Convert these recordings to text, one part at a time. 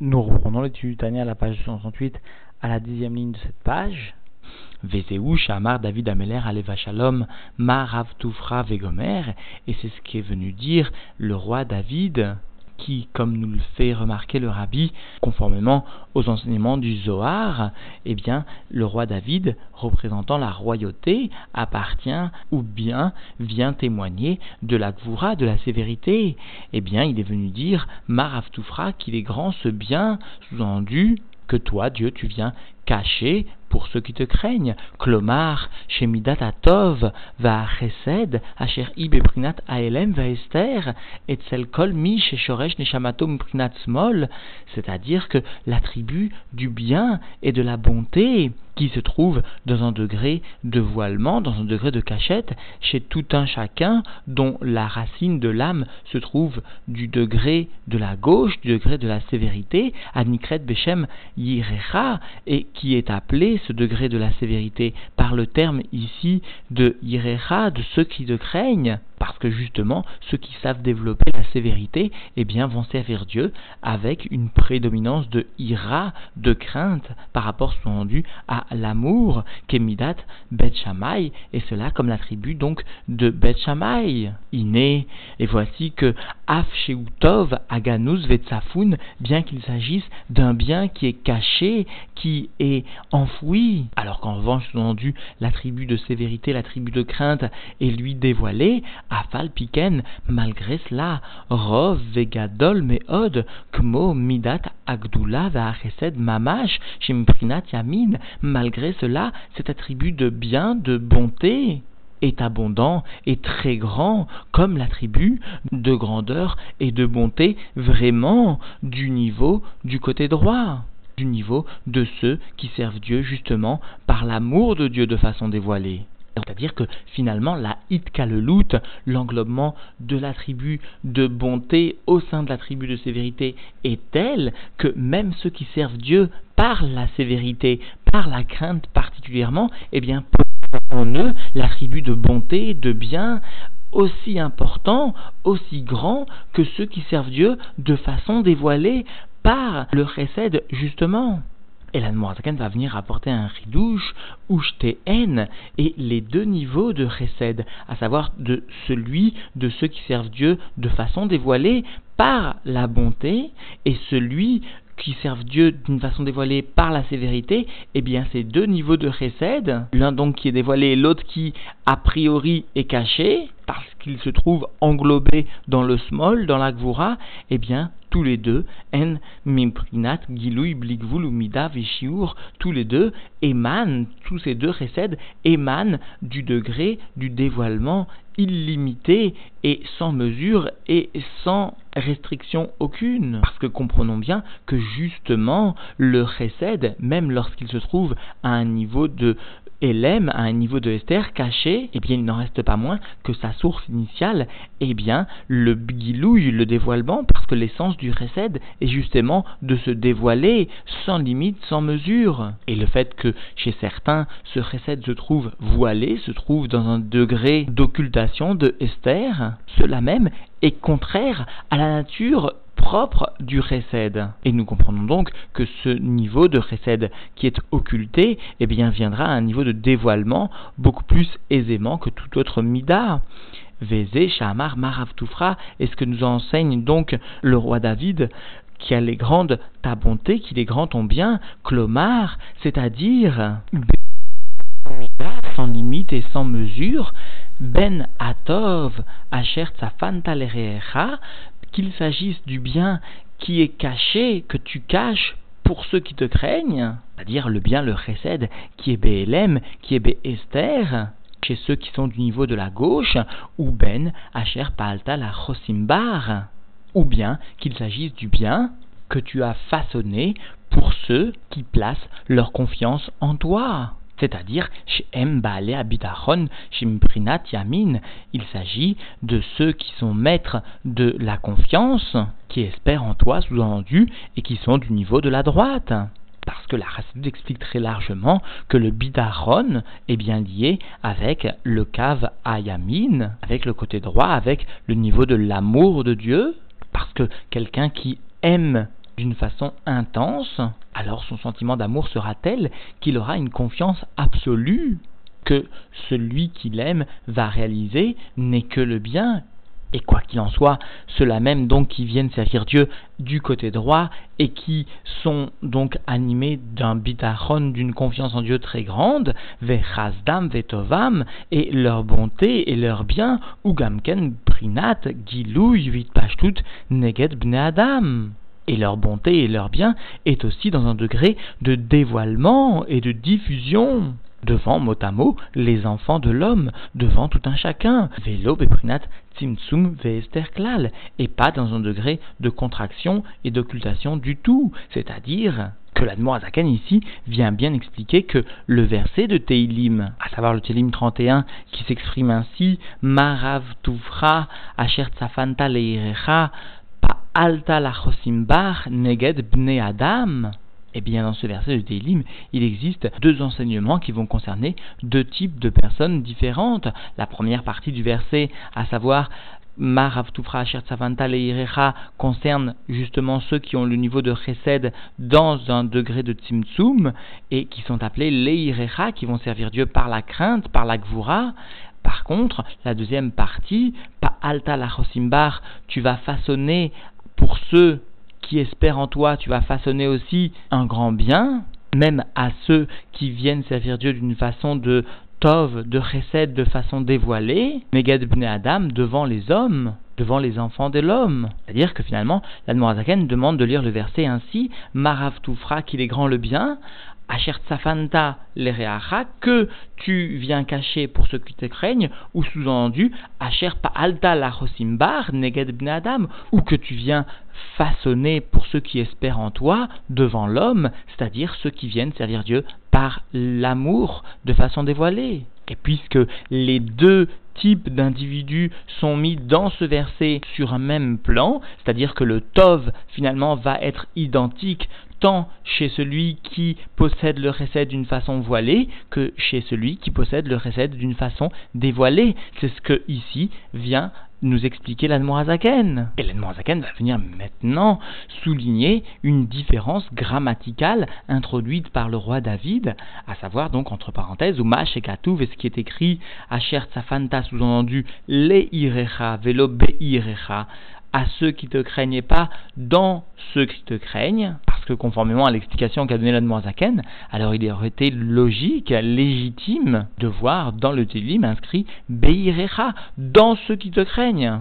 Nous reprenons l'étude du à la page 268 à la dixième ligne de cette page. Vezeu Shamar David Ameler Aleva Shalom Marav Vegomer et c'est ce qui est venu dire le roi David qui, comme nous le fait remarquer le rabbi, conformément aux enseignements du Zohar, eh bien, le roi David, représentant la royauté, appartient ou bien vient témoigner de la gvoura, de la sévérité. Eh bien, il est venu dire, Maraftoufra, qu'il est grand ce bien, sous-entendu, que toi, Dieu, tu viens cacher pour ceux qui te craignent. Klomar, Shemidat Atov, va Chesed, Asher Ib Prinat Aelem va Esther, et Kol Mi Shoresh Neshamatom Prinat Smol, c'est-à-dire que l'attribut du bien et de la bonté qui se trouve dans un degré de voilement, dans un degré de cachette, chez tout un chacun dont la racine de l'âme se trouve du degré de la gauche, du degré de la sévérité, Anikret Beshem Yirecha, et qui est appelé ce degré de la sévérité par le terme ici de Yirecha, de ceux qui te craignent parce que justement, ceux qui savent développer la sévérité, eh bien, vont servir Dieu avec une prédominance de ira, de crainte, par rapport, sous-entendu, à l'amour, qu'Emidat Bet Shammai, et cela comme l'attribut donc de Bet Shammai. Et voici que Af Sheutov Aganus Vetsafun, bien qu'il s'agisse d'un bien qui est caché, qui est enfoui, alors qu'en revanche, sous-entendu, l'attribut de sévérité, l'attribut de crainte est lui dévoilé, Afal piken, malgré cela, rov vegadol meod, kmo midat agdula va'achesed mamash, shimprinat yamin, malgré cela, cet attribut de bien, de bonté, est abondant et très grand, comme l'attribut de grandeur et de bonté vraiment du niveau du côté droit, du niveau de ceux qui servent Dieu justement par l'amour de Dieu de façon dévoilée. C'est-à-dire que finalement, la hitkalelut, l'englobement de l'attribut de bonté au sein de l'attribut de sévérité, est tel que même ceux qui servent Dieu par la sévérité, par la crainte particulièrement, eh bien, en eux l'attribut de bonté, de bien, aussi important, aussi grand que ceux qui servent Dieu de façon dévoilée par le récède justement. Et la va venir apporter un ridouche, haine et les deux niveaux de chesed, à savoir celui de ceux qui servent Dieu de façon dévoilée par la bonté, et celui qui servent Dieu d'une façon dévoilée par la sévérité, eh bien ces deux niveaux de chesed, l'un donc qui est dévoilé et l'autre qui a priori est caché, parce qu'il se trouve englobé dans le small, dans la gvura, eh bien tous les deux, en mimprinat, giloui, blikvul, umida, tous les deux émanent, tous ces deux récèdes émanent du degré du dévoilement illimité et sans mesure et sans restriction aucune. Parce que comprenons bien que justement le récède, même lorsqu'il se trouve à un niveau de Elem à un niveau de Esther caché, eh bien il n'en reste pas moins que sa source initiale, eh bien le bgilouille, le dévoilement, parce que l'essence du recède est justement de se dévoiler sans limite, sans mesure. Et le fait que chez certains ce recède se trouve voilé, se trouve dans un degré d'occultation de Esther, cela même est contraire à la nature propre du recède. Et nous comprenons donc que ce niveau de recède qui est occulté, eh bien, viendra à un niveau de dévoilement beaucoup plus aisément que tout autre mida. Vézé, Shamar, Maravtoufra, est ce que nous enseigne donc le roi David, qui a les grandes ta bonté, qui les grands ton bien, Clomar, c'est-à-dire sans limite et sans mesure, Ben Atov, Asher Tzafantalerecha, qu'il s'agisse du bien qui est caché, que tu caches pour ceux qui te craignent, c'est-à-dire le bien, le chesed, qui est BLM, qui est Esther, chez ceux qui sont du niveau de la gauche, ou Ben, Asher Paalta la Chosimbar, ou bien qu'il s'agisse du bien que tu as façonné pour ceux qui placent leur confiance en toi c'est-à-dire chez Mbale Abitachon, chez Mprinat Yamin. Il s'agit de ceux qui sont maîtres de la confiance, qui espèrent en toi, sous-entendu, et qui sont du niveau de la droite. Parce que la Chassidut explique très largement que le bidaron est bien lié avec le cave ayamin, avec le côté droit, avec le niveau de l'amour de Dieu. Parce que quelqu'un qui aime d'une façon intense, alors son sentiment d'amour sera tel qu'il aura une confiance absolue que celui qu'il aime va réaliser n'est que le bien? Et quoi qu'il en soit, ceux-là même donc qui viennent servir Dieu du côté droit et qui sont donc animés d'un bitachon, d'une confiance en Dieu très grande, vechazdam vetovam, et leur bonté et leur bien, ugamken prinat gilouy vitpashtut neged bne adam. Et leur bonté et leur bien est aussi dans un degré de dévoilement et de diffusion devant mot à mot les enfants de l'homme, devant tout un chacun. Vélo beprinat et pas dans un degré de contraction et d'occultation du tout, c'est-à-dire que l'Admorazaken ici vient bien expliquer que le verset de Teilim, à savoir le Teilim 31, qui s'exprime ainsi, Marav asher tzafanta leirecha alta lachosimbar neged bne adam, eh bien, dans ce verset de Télim, il existe deux enseignements qui vont concerner deux types de personnes différentes. La première partie du verset, à savoir Maravtufra Shertzavanta Leirecha concerne justement ceux qui ont le niveau de Chesed dans un degré de Tzimtzum et qui sont appelés Leirecha, qui vont servir Dieu par la crainte, par la Gvura. Par contre, la deuxième partie, Pa Alta Lachosimbar, tu vas façonner pour ceux qui espèrent en toi, tu vas façonner aussi un grand bien, même à ceux qui viennent servir Dieu d'une façon de tov, de chesed, de façon dévoilée, Megad bne Adam, devant les hommes, devant les enfants de l'homme. C'est-à-dire que finalement, l'Admorazaken demande de lire le verset ainsi, Marav Toufra, qu'il est grand le bien, Asher Tsafanta que tu viens cacher pour ceux qui te craignent, ou sous-entendu, Asher Pa'alta la Neged ou que tu viens façonner pour ceux qui espèrent en toi devant l'homme, c'est-à-dire ceux qui viennent servir Dieu par l'amour de façon dévoilée. Et puisque les deux types d'individus sont mis dans ce verset sur un même plan, c'est-à-dire que le Tov finalement va être identique tant chez celui qui possède le recette d'une façon voilée que chez celui qui possède le recette d'une façon dévoilée. C'est ce que ici vient nous expliquer l'Admorazaken. Et l'Admorazaken va venir maintenant souligner une différence grammaticale introduite par le roi David, à savoir donc entre parenthèses, ou et et ce qui est écrit Asher Tsafanta, sous-entendu Le Irecha, Velo à ceux qui te craignent pas dans ceux qui te craignent, parce que conformément à l'explication qu'a donnée l'Admorazaken, alors il aurait été logique, légitime de voir dans le Télim inscrit Beirecha, dans ceux qui te craignent.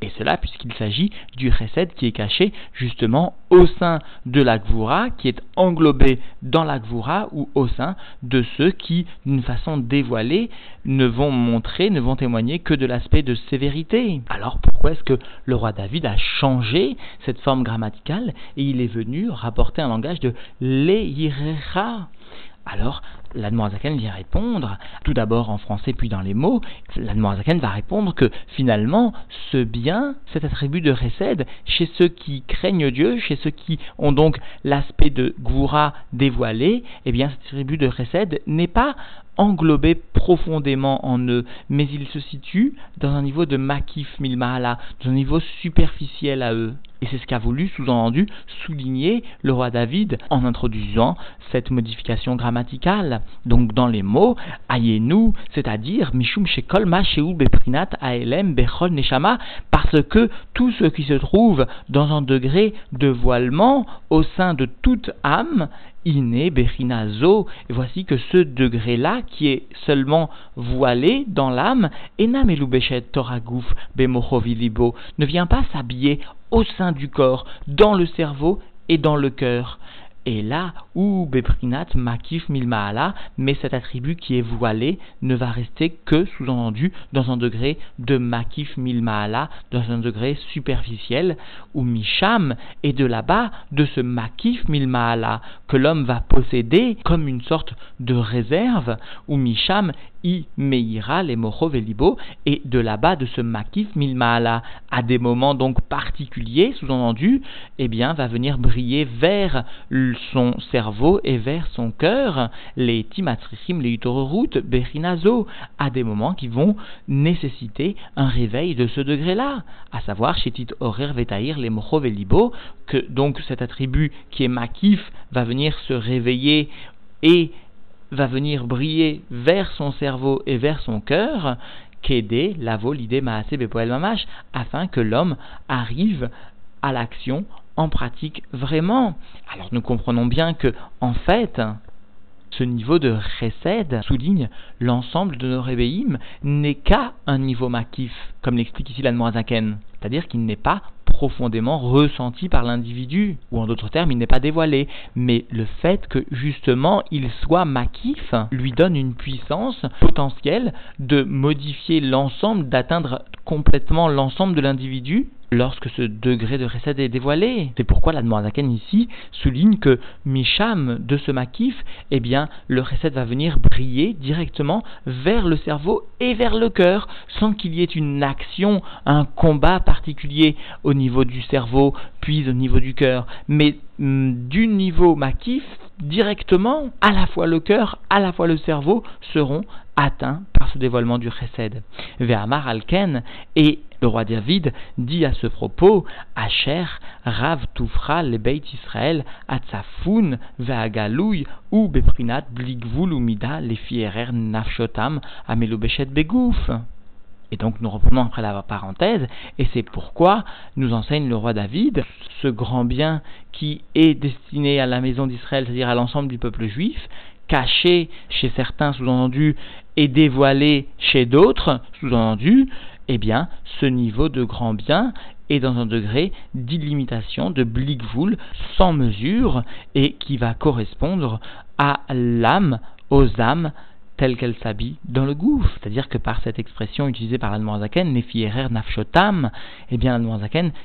Et cela puisqu'il s'agit du recette qui est caché justement au sein de la Gvura, qui est englobé dans la Gvura ou au sein de ceux qui, d'une façon dévoilée, ne vont montrer, ne vont témoigner que de l'aspect de sévérité. Alors pourquoi est-ce que le roi David a changé cette forme grammaticale et il est venu rapporter un langage de Leirecha alors, l'Admorazaken vient répondre, tout d'abord en français puis dans les mots, l'Admorazaken va répondre que finalement, ce bien, cet attribut de Récède, chez ceux qui craignent Dieu, chez ceux qui ont donc l'aspect de Goura dévoilé, eh bien cet attribut de Récède n'est pas englobé profondément en eux, mais il se situe dans un niveau de Makif Milmahala, dans un niveau superficiel à eux. Et c'est ce qu'a voulu, sous-entendu, souligner le roi David en introduisant cette modification grammaticale. Donc dans les mots, ayenu, c'est-à-dire Mishum Shekol Ma Beprinat Aelem Bechol Neshama, parce que tout ce qui se trouve dans un degré de voilement au sein de toute âme Iné Bechinazo, et voici que ce degré-là, qui est seulement voilé dans l'âme, Enam Elubeshet Toragouf Bemohovilibo, ne vient pas s'habiller au sein du corps, dans le cerveau et dans le cœur. Et là où Beprinat Makif Milmaala, mais cet attribut qui est voilé ne va rester que sous-entendu dans un degré de Makif Milmaala, dans un degré superficiel, où Misham est de là-bas, de ce Makif Milmaala, que l'homme va posséder comme une sorte de réserve, où Misham I Meira les Velibo, et de là-bas de ce Makif Milmaala, à des moments donc particuliers, sous-entendu, eh bien, va venir briller vers son cerveau et vers son cœur, les timatrichim, les utororoutes, berinazo, à des moments qui vont nécessiter un réveil de ce degré-là, à savoir Shetit Horer Vetaïr, les Mochov et Libo, que donc cet attribut qui est Makif va venir se réveiller et va venir briller vers son cerveau et vers son cœur, qu'aider lavo l'idée maase bepoel mamash, afin que l'homme arrive à l'action en pratique vraiment. Alors nous comprenons bien que, en fait, ce niveau de recède souligne l'ensemble de nos rébéim n'est qu'à un niveau makif, comme l'explique ici l'Anmoazaken. C'est-à-dire qu'il n'est pas profondément ressenti par l'individu, ou en d'autres termes, il n'est pas dévoilé. Mais le fait que justement il soit makif lui donne une puissance potentielle de modifier l'ensemble, d'atteindre complètement l'ensemble de l'individu lorsque ce degré de recède est dévoilé. C'est pourquoi la ici souligne que Misham de ce makif, eh bien, le recède va venir briller directement vers le cerveau et vers le cœur, sans qu'il y ait une action, un combat particulier au niveau du cerveau, puis au niveau du cœur, mais mm, du niveau makif, directement, à la fois le cœur, à la fois le cerveau seront atteints par ce dévoilement du chesed. Ve'amar alken, et le roi David dit à ce propos, Asher, Rav Tufra, le Beit Israël, Atzafun, Ve'agalouy, ou Beprinat, Bligvul, ou Mida, les Fierer, Nafshotam, Amelubeshet Begouf. Et donc nous reprenons après la parenthèse, et c'est pourquoi nous enseigne le roi David, ce grand bien qui est destiné à la maison d'Israël, c'est-à-dire à l'ensemble du peuple juif, caché chez certains, sous-entendu, et dévoilé chez d'autres, sous-entendu, eh bien, ce niveau de grand bien est dans un degré d'illimitation, de bligvoul, sans mesure, et qui va correspondre à l'âme, aux âmes telle qu'elle s'habille dans le gouffre. C'est-à-dire que par cette expression utilisée par l'Admoazaken, Nefierer Nafshotam, eh bien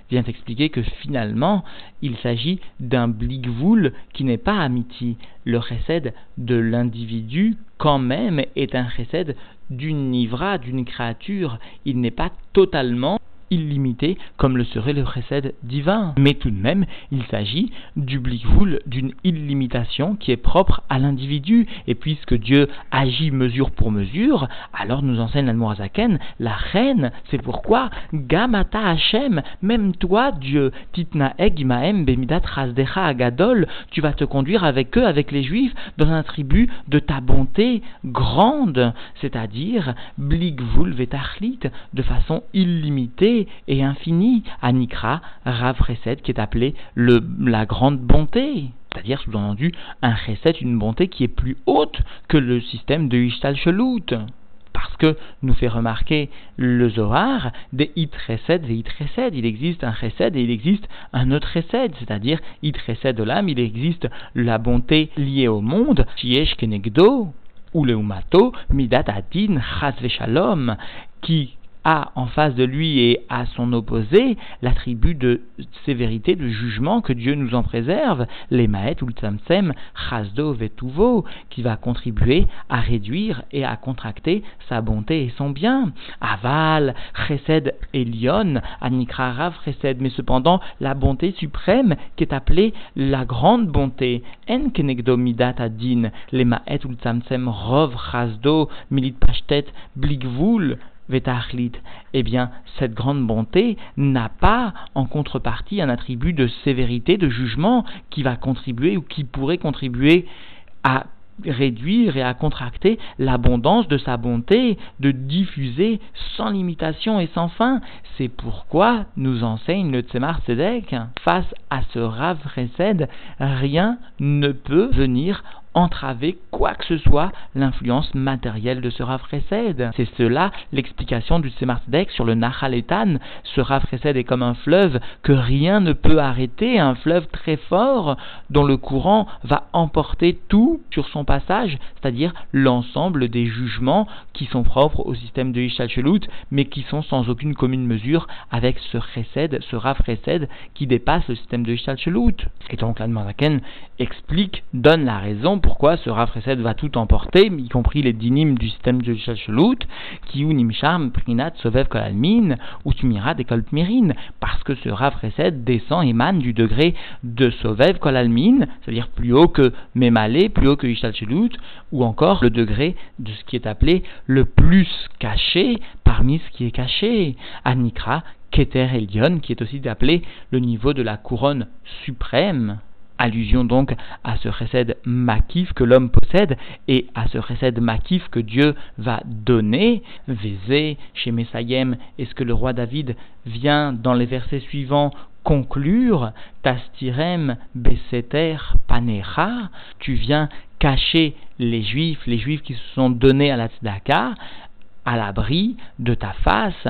vient expliquer que finalement, il s'agit d'un bligvoul qui n'est pas amiti. Le recède de l'individu, quand même, est un recède d'une nivra, d'une créature. Il n'est pas totalement illimité comme le serait le précède divin. Mais tout de même, il s'agit du blikvoul, d'une illimitation qui est propre à l'individu. Et puisque Dieu agit mesure pour mesure, alors nous enseigne l'Admorazaken, la reine, c'est pourquoi Gamata Hashem, même toi Dieu, Titna Imaem Bemidat Rasdecha Agadol, tu vas te conduire avec eux, avec les Juifs, dans un tribut de ta bonté grande, c'est-à-dire blikvoul vetachlit, de façon illimitée et infini, Anikra, Rav Chesed, qui est appelé la grande bonté. C'est-à-dire, sous-entendu, un Chesed, une bonté qui est plus haute que le système de Ishtal Shelut. Parce que nous fait remarquer le Zohar des It et It. Il existe un Chesed et il existe un autre Chesed. C'est-à-dire, It Chesed de l'âme, il existe la bonté liée au monde, Shiesh Kenegdo, ou le Umato, Midat Adin, Chas qui a en face de lui et à son opposé l'attribut de sévérité, de jugement que Dieu nous en préserve, les maët ou le tsamsem, chasdo vetuvo, qui va contribuer à réduire et à contracter sa bonté et son bien. Aval, chesed elion, anikrarav chesed, mais cependant la bonté suprême qui est appelée la grande bonté, en kenegdo midat adin, les maët ou le tsamsem rov chasdo, milit pashtet, bligvul, Vetachlit, eh bien, cette grande bonté n'a pas en contrepartie un attribut de sévérité, de jugement qui va contribuer ou qui pourrait contribuer à réduire et à contracter l'abondance de sa bonté, de diffuser sans limitation et sans fin. C'est pourquoi nous enseigne le Tzemar Tzedek, face à ce Rav Resed, rien ne peut venir entraver quoi que ce soit l'influence matérielle de ce Rav C'est cela l'explication du Tzemardek sur le Nachaletan. Ce Rav est comme un fleuve que rien ne peut arrêter, un fleuve très fort dont le courant va emporter tout sur son passage, c'est-à-dire l'ensemble des jugements qui sont propres au système de Ishal mais qui sont sans aucune commune mesure avec ce Chesed, ce qui dépasse le système de Ishal Et donc la explique, donne la raison pourquoi ce Rav Chesed va tout emporter, y compris les dynimes du système de Shachlut, qui ou Prinat, Sovev Kolalmin, ou Tmirat et Kolpmirin, parce que ce Rav Chesed descend, émane du degré de Sovev Kolalmin, c'est-à-dire plus haut que Memale, plus haut que Ishtalchelut, ou encore le degré de ce qui est appelé le plus caché parmi ce qui est caché, Anikra, Keter Elion, qui est aussi appelé le niveau de la couronne suprême. Allusion donc à ce recède makif que l'homme possède et à ce recède makif que Dieu va donner. Vézé, chez Messayem, est-ce que le roi David vient dans les versets suivants conclure Tastirem Beseter Panecha, tu viens cacher les juifs, les juifs qui se sont donnés à la tzedaka, à l'abri de ta face,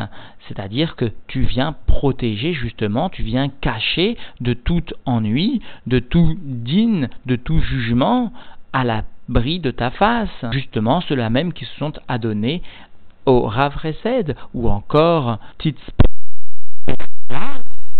c'est-à-dire que tu viens protéger justement, tu viens cacher de tout ennui, de tout digne, de tout jugement à l'abri de ta face. Justement, ceux-là même qui se sont adonnés au Rav ou encore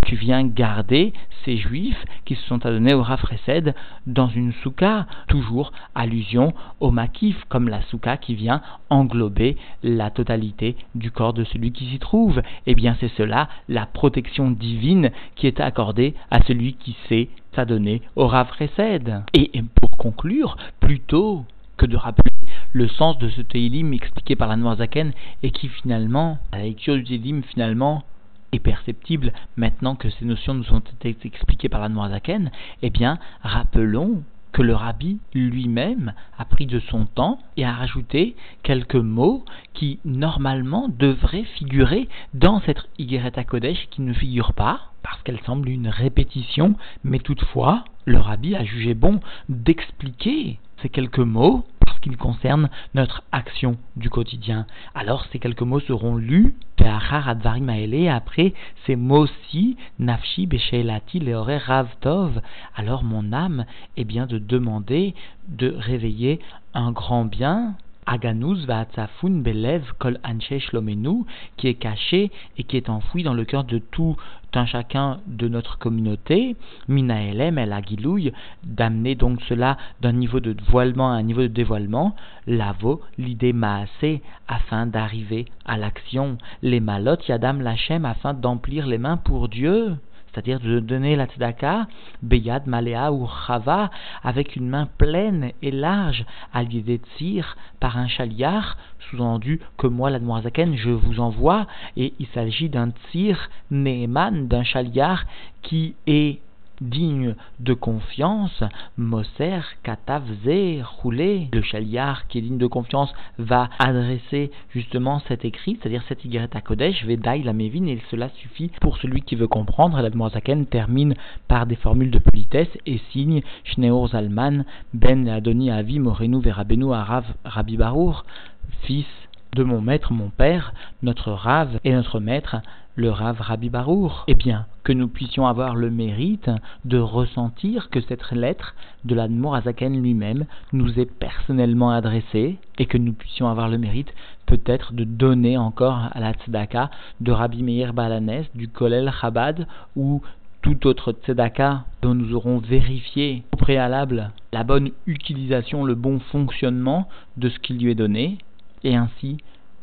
tu viens garder ces juifs qui se sont adonnés au Rafresed dans une souka, toujours allusion au makif, comme la souka qui vient englober la totalité du corps de celui qui s'y trouve. Eh bien, c'est cela, la protection divine qui est accordée à celui qui s'est adonné au Rafresed. Et pour conclure, plutôt que de rappeler le sens de ce Teilim expliqué par la Noirzaken et qui finalement, à la lecture du Teilim finalement, perceptible maintenant que ces notions nous ont été expliquées par la Noirzaken, eh bien, rappelons que le rabbi lui-même a pris de son temps et a rajouté quelques mots qui normalement devraient figurer dans cette Igeret Kodesh qui ne figure pas parce qu'elle semble une répétition, mais toutefois le rabbi a jugé bon d'expliquer ces quelques mots concernent notre action du quotidien. Alors ces quelques mots seront lus, après ces mots-ci, Nafshi Besheelati Leore Rav Tov, alors mon âme est bien de demander de réveiller un grand bien Aganuz Vaatzafun Belev Kol Anche Shlomenu, qui est caché et qui est enfoui dans le cœur de tout un chacun de notre communauté, Minaelem El Agilouille, d'amener donc cela d'un niveau de voilement à un niveau de dévoilement, lavo l'idée maasé, afin d'arriver à l'action, les malotes Yadam Lachem, afin d'emplir les mains pour Dieu c'est-à-dire de donner la tzedaka, beyad, malea ou chava, avec une main pleine et large, à l'idée de tir par un chaliar, sous-entendu que moi, la Noirzaken, je vous envoie, et il s'agit d'un tir Neeman, d'un chaliar qui est digne de confiance, Moser Katavze roulé. Le chaliar qui est digne de confiance va adresser justement cet écrit, c'est-à-dire cet Y à Kodesh, Vedai la Mévine, et cela suffit pour celui qui veut comprendre. La Zaken termine par des formules de politesse et signe Shneor Zalman, Ben Adoni Avi Morenu Verabenu Arav Rabbi Barour, fils de mon maître, mon père, notre Rav et notre maître, le Rav Rabbi Barour. Eh bien, que nous puissions avoir le mérite de ressentir que cette lettre de l'Admor Azaken lui-même nous est personnellement adressée et que nous puissions avoir le mérite peut-être de donner encore à la tzedaka de Rabbi Meir Balanes, du Kolel Chabad ou tout autre tzedaka dont nous aurons vérifié au préalable la bonne utilisation, le bon fonctionnement de ce qui lui est donné, et ainsi,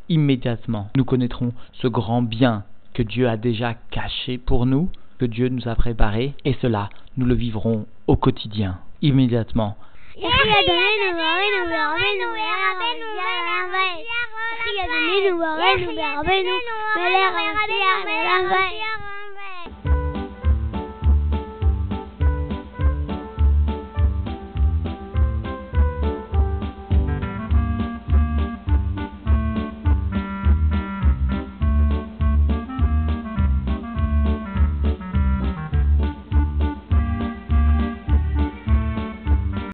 immédiatement, nous connaîtrons ce grand bien que Dieu a déjà caché pour nous, que Dieu nous a préparé, et cela, nous le vivrons au quotidien, immédiatement.